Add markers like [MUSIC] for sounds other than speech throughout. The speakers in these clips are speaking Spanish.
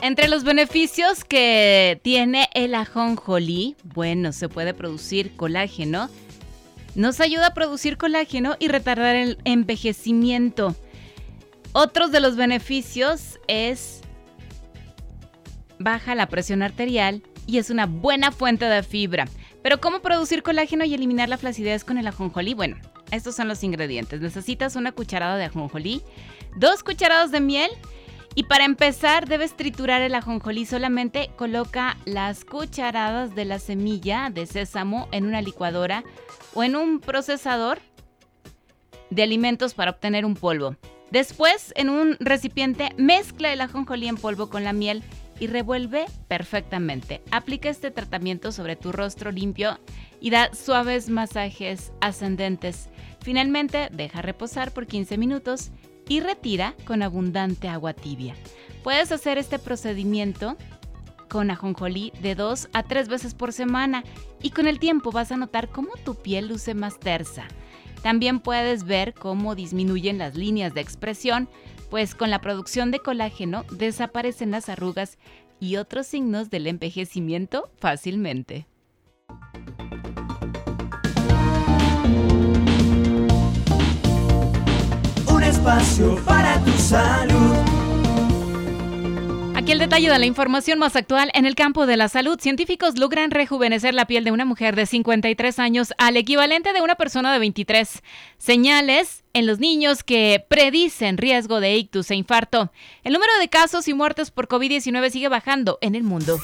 Entre los beneficios que tiene el ajonjolí, bueno, se puede producir colágeno. Nos ayuda a producir colágeno y retardar el envejecimiento. Otros de los beneficios es baja la presión arterial y es una buena fuente de fibra. Pero ¿cómo producir colágeno y eliminar la flacidez con el ajonjolí? Bueno, estos son los ingredientes. Necesitas una cucharada de ajonjolí, dos cucharadas de miel y para empezar, debes triturar el ajonjolí. Solamente coloca las cucharadas de la semilla de sésamo en una licuadora o en un procesador de alimentos para obtener un polvo. Después, en un recipiente, mezcla el ajonjolí en polvo con la miel y revuelve perfectamente. Aplica este tratamiento sobre tu rostro limpio y da suaves masajes ascendentes. Finalmente, deja reposar por 15 minutos y retira con abundante agua tibia. Puedes hacer este procedimiento con ajonjolí de dos a tres veces por semana y con el tiempo vas a notar cómo tu piel luce más tersa. También puedes ver cómo disminuyen las líneas de expresión, pues con la producción de colágeno desaparecen las arrugas y otros signos del envejecimiento fácilmente. Para tu salud. Aquí el detalle de la información más actual en el campo de la salud. Científicos logran rejuvenecer la piel de una mujer de 53 años al equivalente de una persona de 23. Señales en los niños que predicen riesgo de ictus e infarto. El número de casos y muertes por COVID-19 sigue bajando en el mundo.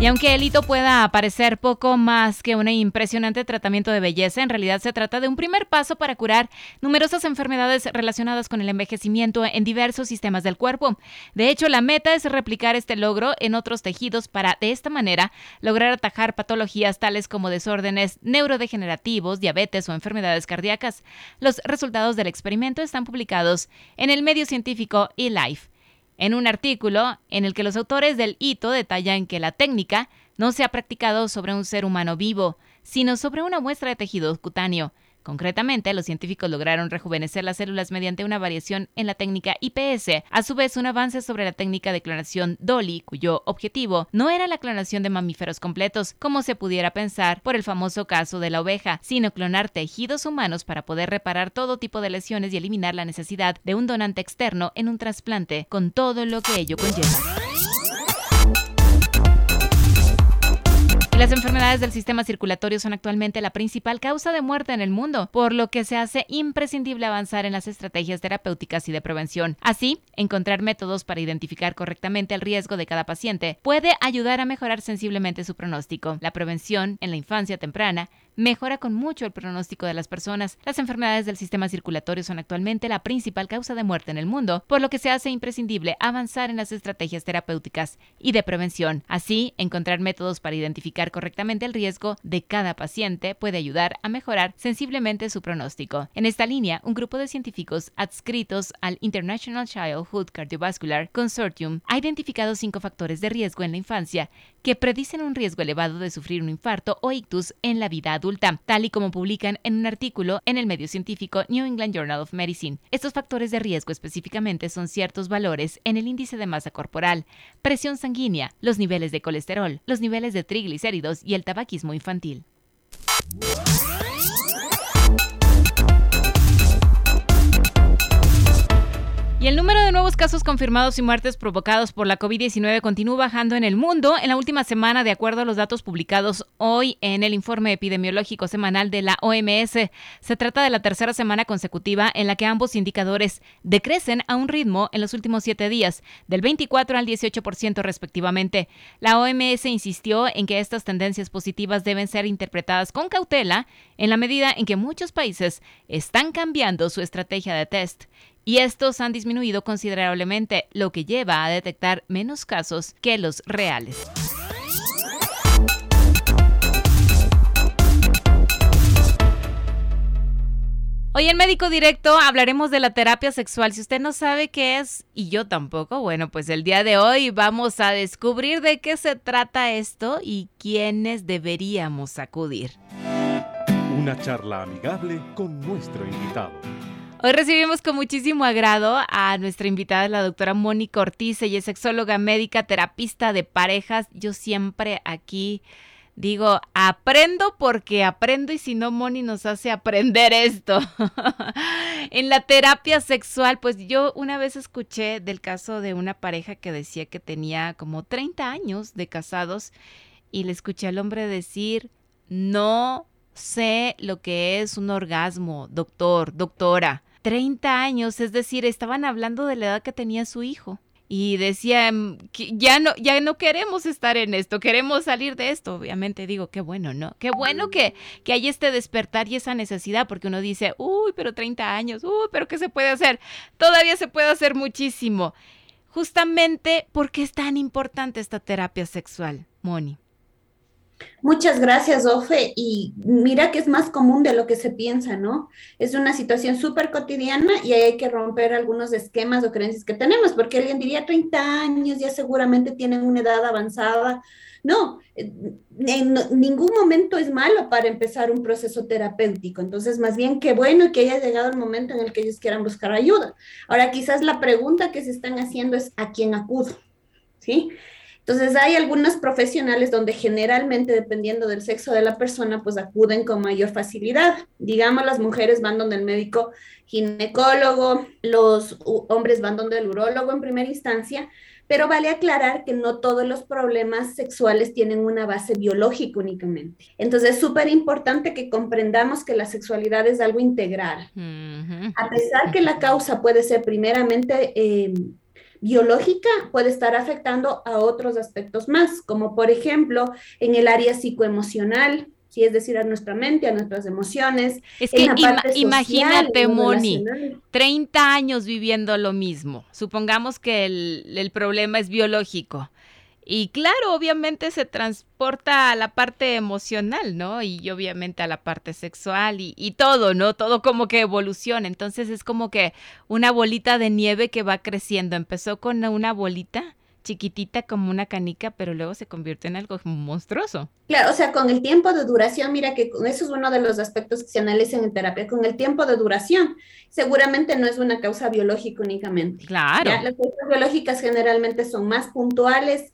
Y aunque el hito pueda parecer poco más que un impresionante tratamiento de belleza, en realidad se trata de un primer paso para curar numerosas enfermedades relacionadas con el envejecimiento en diversos sistemas del cuerpo. De hecho, la meta es replicar este logro en otros tejidos para, de esta manera, lograr atajar patologías tales como desórdenes neurodegenerativos, diabetes o enfermedades cardíacas. Los resultados del experimento están publicados en el medio científico eLife en un artículo en el que los autores del hito detallan que la técnica no se ha practicado sobre un ser humano vivo, sino sobre una muestra de tejido cutáneo. Concretamente, los científicos lograron rejuvenecer las células mediante una variación en la técnica IPS, a su vez un avance sobre la técnica de clonación Dolly, cuyo objetivo no era la clonación de mamíferos completos, como se pudiera pensar por el famoso caso de la oveja, sino clonar tejidos humanos para poder reparar todo tipo de lesiones y eliminar la necesidad de un donante externo en un trasplante, con todo lo que ello conlleva. Las enfermedades del sistema circulatorio son actualmente la principal causa de muerte en el mundo, por lo que se hace imprescindible avanzar en las estrategias terapéuticas y de prevención. Así, encontrar métodos para identificar correctamente el riesgo de cada paciente puede ayudar a mejorar sensiblemente su pronóstico. La prevención en la infancia temprana mejora con mucho el pronóstico de las personas. Las enfermedades del sistema circulatorio son actualmente la principal causa de muerte en el mundo, por lo que se hace imprescindible avanzar en las estrategias terapéuticas y de prevención. Así, encontrar métodos para identificar correctamente el riesgo de cada paciente puede ayudar a mejorar sensiblemente su pronóstico. En esta línea, un grupo de científicos adscritos al International Childhood Cardiovascular Consortium ha identificado cinco factores de riesgo en la infancia que predicen un riesgo elevado de sufrir un infarto o ictus en la vida adulta, tal y como publican en un artículo en el medio científico New England Journal of Medicine. Estos factores de riesgo específicamente son ciertos valores en el índice de masa corporal, presión sanguínea, los niveles de colesterol, los niveles de triglicéridos y el tabaquismo infantil. El número de nuevos casos confirmados y muertes provocados por la COVID-19 continúa bajando en el mundo. En la última semana, de acuerdo a los datos publicados hoy en el informe epidemiológico semanal de la OMS, se trata de la tercera semana consecutiva en la que ambos indicadores decrecen a un ritmo en los últimos siete días, del 24 al 18% respectivamente. La OMS insistió en que estas tendencias positivas deben ser interpretadas con cautela en la medida en que muchos países están cambiando su estrategia de test y estos han disminuido considerablemente, lo que lleva a detectar menos casos que los reales. Hoy en Médico Directo hablaremos de la terapia sexual. Si usted no sabe qué es, y yo tampoco, bueno, pues el día de hoy vamos a descubrir de qué se trata esto y quiénes deberíamos acudir. Una charla amigable con nuestro invitado. Hoy recibimos con muchísimo agrado a nuestra invitada, la doctora Mónica Ortiz. Ella es sexóloga médica, terapista de parejas. Yo siempre aquí Digo, aprendo porque aprendo y si no, Moni nos hace aprender esto. [LAUGHS] en la terapia sexual, pues yo una vez escuché del caso de una pareja que decía que tenía como 30 años de casados y le escuché al hombre decir, no sé lo que es un orgasmo, doctor, doctora. 30 años, es decir, estaban hablando de la edad que tenía su hijo y decía que ya no ya no queremos estar en esto, queremos salir de esto. Obviamente digo, qué bueno, ¿no? Qué bueno que, que hay este despertar y esa necesidad, porque uno dice, uy, pero 30 años, uy, pero ¿qué se puede hacer? Todavía se puede hacer muchísimo. Justamente, ¿por qué es tan importante esta terapia sexual, Moni? Muchas gracias, Ofe. Y mira que es más común de lo que se piensa, ¿no? Es una situación súper cotidiana y hay que romper algunos esquemas o creencias que tenemos, porque alguien diría 30 años, ya seguramente tienen una edad avanzada. No, en ningún momento es malo para empezar un proceso terapéutico. Entonces, más bien qué bueno que haya llegado el momento en el que ellos quieran buscar ayuda. Ahora, quizás la pregunta que se están haciendo es ¿a quién acudo? ¿Sí? Entonces hay algunos profesionales donde generalmente, dependiendo del sexo de la persona, pues acuden con mayor facilidad. Digamos, las mujeres van donde el médico ginecólogo, los hombres van donde el urólogo en primera instancia, pero vale aclarar que no todos los problemas sexuales tienen una base biológica únicamente. Entonces es súper importante que comprendamos que la sexualidad es algo integral. A pesar que la causa puede ser primeramente eh, biológica puede estar afectando a otros aspectos más, como por ejemplo en el área psicoemocional, ¿sí? es decir, a nuestra mente, a nuestras emociones. Es que imagínate, Moni, 30 años viviendo lo mismo. Supongamos que el, el problema es biológico. Y claro, obviamente se transporta a la parte emocional, ¿no? Y obviamente a la parte sexual y, todo, ¿no? Todo como que evoluciona. Entonces es como que una bolita de nieve que va creciendo. Empezó con una bolita chiquitita como una canica, pero luego se convierte en algo monstruoso. Claro, o sea, con el tiempo de duración, mira que eso es uno de los aspectos que se analizan en terapia, con el tiempo de duración, seguramente no es una causa biológica únicamente. Claro. Las causas biológicas generalmente son más puntuales,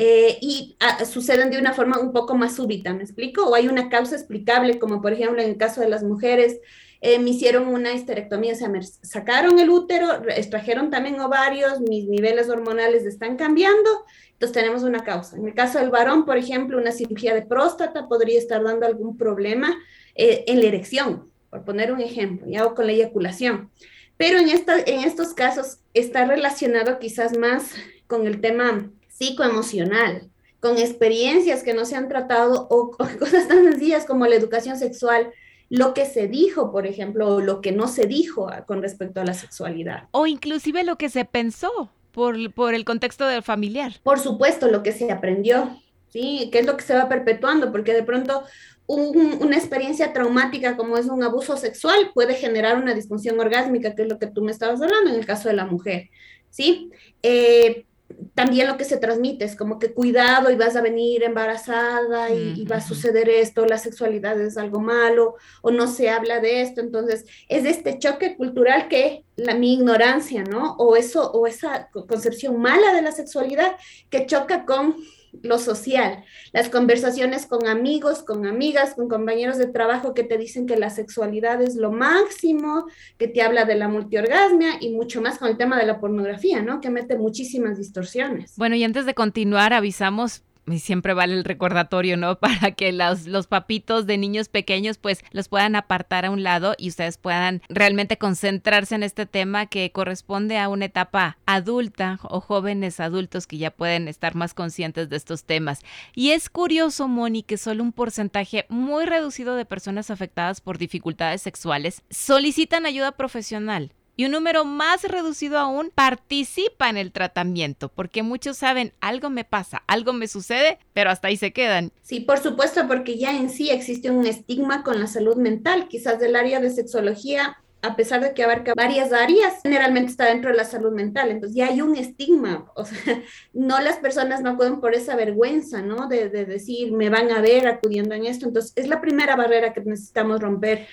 eh, y ah, suceden de una forma un poco más súbita, ¿me explico? O hay una causa explicable, como por ejemplo en el caso de las mujeres, eh, me hicieron una histerectomía, o sea, me sacaron el útero, extrajeron también ovarios, mis niveles hormonales están cambiando, entonces tenemos una causa. En el caso del varón, por ejemplo, una cirugía de próstata podría estar dando algún problema eh, en la erección, por poner un ejemplo, ya o con la eyaculación. Pero en, estos casos está relacionado quizás más con el tema psicoemocional, con experiencias que no se han tratado o, [LAUGHS] cosas tan sencillas como la educación sexual, lo que se dijo, por ejemplo, o lo que no se dijo con respecto a la sexualidad. O inclusive lo que se pensó por, por el contexto del familiar. Por supuesto, lo que se aprendió, ¿sí? ¿Qué es lo que se va perpetuando? Porque de pronto una experiencia traumática como es un abuso sexual puede generar una disfunción orgásmica, que es lo que tú me estabas hablando en el caso de la mujer, ¿sí? Eh, también lo que se transmite es como que cuidado y vas a venir embarazada y, va a suceder esto, la sexualidad es algo malo o no se habla de esto. Entonces, es este choque cultural que la, mi ignorancia, ¿no? O eso, o esa concepción mala de la sexualidad que choca con lo social, las conversaciones con amigos, con amigas, con compañeros de trabajo que te dicen que la sexualidad es lo máximo, que te habla de la multiorgasmia y mucho más con el tema de la pornografía, ¿no? Que mete muchísimas distorsiones. Bueno, y antes de continuar, avisamos siempre vale el recordatorio, ¿no? [LAUGHS] Para que los, los papitos de niños pequeños pues los puedan apartar a un lado y ustedes puedan realmente concentrarse en este tema que corresponde a una etapa adulta o jóvenes adultos que ya pueden estar más conscientes de estos temas. Y es curioso, Moni, que solo un porcentaje muy reducido de personas afectadas por dificultades sexuales solicitan ayuda profesional y un número más reducido aún participa en el tratamiento, porque muchos saben, algo me pasa, algo me sucede, pero hasta ahí se quedan. Sí, por supuesto, porque ya en sí existe un estigma con la salud mental, quizás del área de sexología a pesar de que abarca varias áreas, generalmente está dentro de la salud mental. Entonces ya hay un estigma, o sea, [LAUGHS] no las personas no acuden por esa vergüenza, ¿no? De, de decir, me van a ver acudiendo en esto. Entonces es la primera barrera que necesitamos romper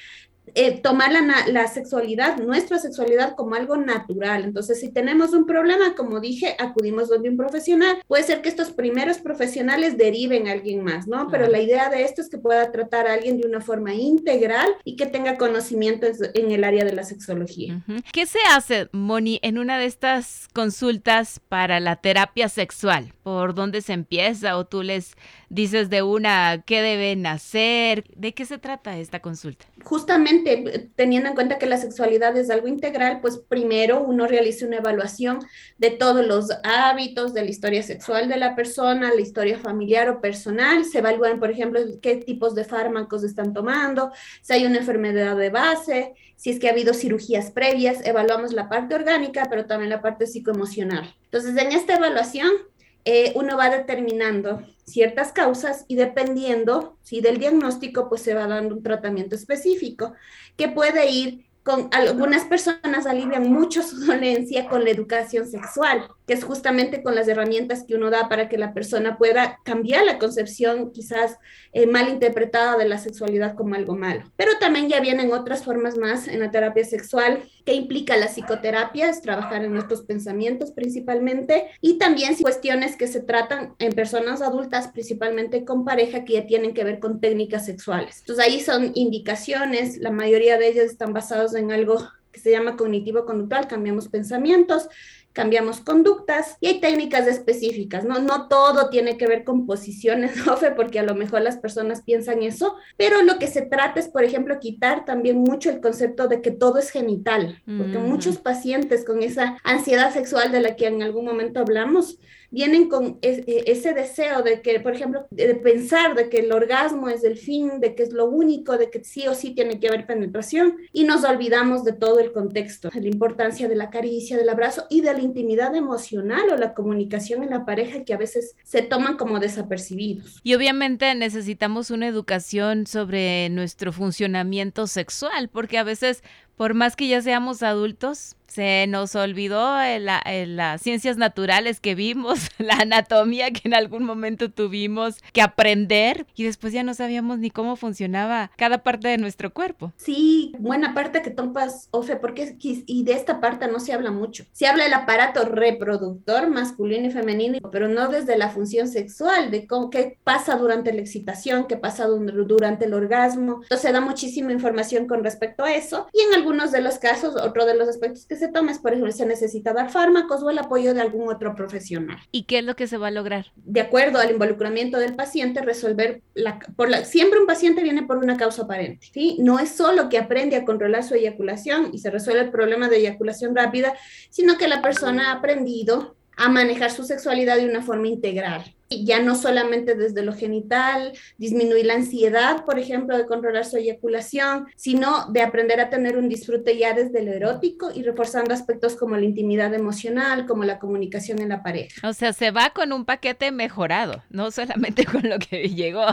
eh, tomar la, la, sexualidad, nuestra sexualidad como algo natural. Entonces, si tenemos un problema, como dije, acudimos donde un profesional. Puede ser que estos primeros profesionales deriven a alguien más, ¿no? Pero la idea de esto es que pueda tratar a alguien de una forma integral y que tenga conocimientos en el área de la sexología. ¿Qué se hace, Moni, en una de estas consultas para la terapia sexual? ¿Por dónde se empieza? ¿O tú les dices de una qué deben hacer? ¿De qué se trata esta consulta? Justamente teniendo en cuenta que la sexualidad es algo integral, pues primero uno realiza una evaluación de todos los hábitos, de la historia sexual de la persona, la historia familiar o personal. Se evalúan, por ejemplo, qué tipos de fármacos están tomando, si hay una enfermedad de base, si es que ha habido cirugías previas. Evaluamos la parte orgánica, pero también la parte psicoemocional. Entonces, en esta evaluación eh, uno va determinando ciertas causas y dependiendo ¿sí? del diagnóstico, pues se va dando un tratamiento específico que puede ir con algunas personas alivian mucho su [LAUGHS] dolencia con la educación sexual, que es justamente con las herramientas que uno da para que la persona pueda cambiar la concepción quizás eh, mal interpretada de la sexualidad como algo malo. Pero también ya vienen otras formas más en la terapia sexual que implica la psicoterapia, es trabajar en nuestros pensamientos principalmente, y también cuestiones que se tratan en personas adultas, principalmente con pareja, que ya tienen que ver con técnicas sexuales. Entonces ahí son indicaciones, la mayoría de ellas están basadas en algo que se llama cognitivo-conductual, cambiamos pensamientos, cambiamos conductas y hay técnicas específicas, ¿no? No todo tiene que ver con posiciones, [LAUGHS] porque a lo mejor las personas piensan eso, pero lo que se trata es, por ejemplo, quitar también mucho el concepto de que todo es genital, porque muchos pacientes con esa ansiedad sexual de la que en algún momento hablamos, vienen con e, ese deseo de que, por ejemplo, de pensar de que el orgasmo es el fin, de que es lo único, de que sí o sí tiene que haber penetración y nos olvidamos de todo el contexto, de la importancia de la caricia, del abrazo y de la intimidad emocional o la comunicación en la pareja que a veces se toman como desapercibidos. Y obviamente necesitamos una educación sobre nuestro funcionamiento sexual, porque a veces, por más que ya seamos adultos, se nos olvidó las ciencias naturales que vimos, [LAUGHS] la anatomía que en algún momento tuvimos que aprender y después ya no sabíamos ni cómo funcionaba cada parte de nuestro cuerpo. Sí, buena parte que topas, Ofe, porque y de esta parte no se habla mucho. Se habla del aparato reproductor masculino y femenino, pero no desde la función sexual, de cómo, qué pasa durante la excitación, qué pasa durante el orgasmo. Entonces da muchísima información con respecto a eso y en algunos de los casos, otro de los aspectos que se tomes, por ejemplo, se necesita dar fármacos o el apoyo de algún otro profesional. ¿Y qué es lo que se va a lograr? De acuerdo al involucramiento del paciente, resolver la, por la, siempre un paciente viene por una causa aparente, ¿sí? No es solo que aprende a controlar su eyaculación y se resuelve el problema de eyaculación rápida, sino que la persona ha aprendido a manejar su sexualidad de una forma integral ya no solamente desde lo genital, disminuir la ansiedad, por ejemplo, de controlar su eyaculación, sino de aprender a tener un disfrute ya desde lo erótico y reforzando aspectos como la intimidad emocional, como la comunicación en la pareja. O sea, se va con un paquete mejorado, no solamente [LAUGHS] con lo que llegó,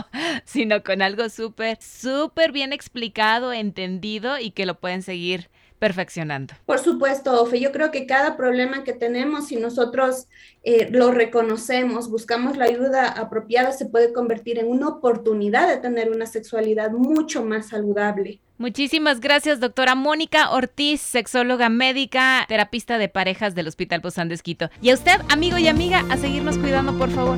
sino con algo súper, súper bien explicado, entendido y que lo pueden seguir perfeccionando. Por supuesto, Ofe, yo creo que cada problema que tenemos, si nosotros eh, lo reconocemos, buscamos la ayuda apropiada, se puede convertir en una oportunidad de tener una sexualidad mucho más saludable. Muchísimas gracias, doctora Mónica Ortiz, sexóloga médica, terapista de parejas del Hospital de Esquito. Y a usted, amigo y amiga, a seguirnos cuidando, por favor.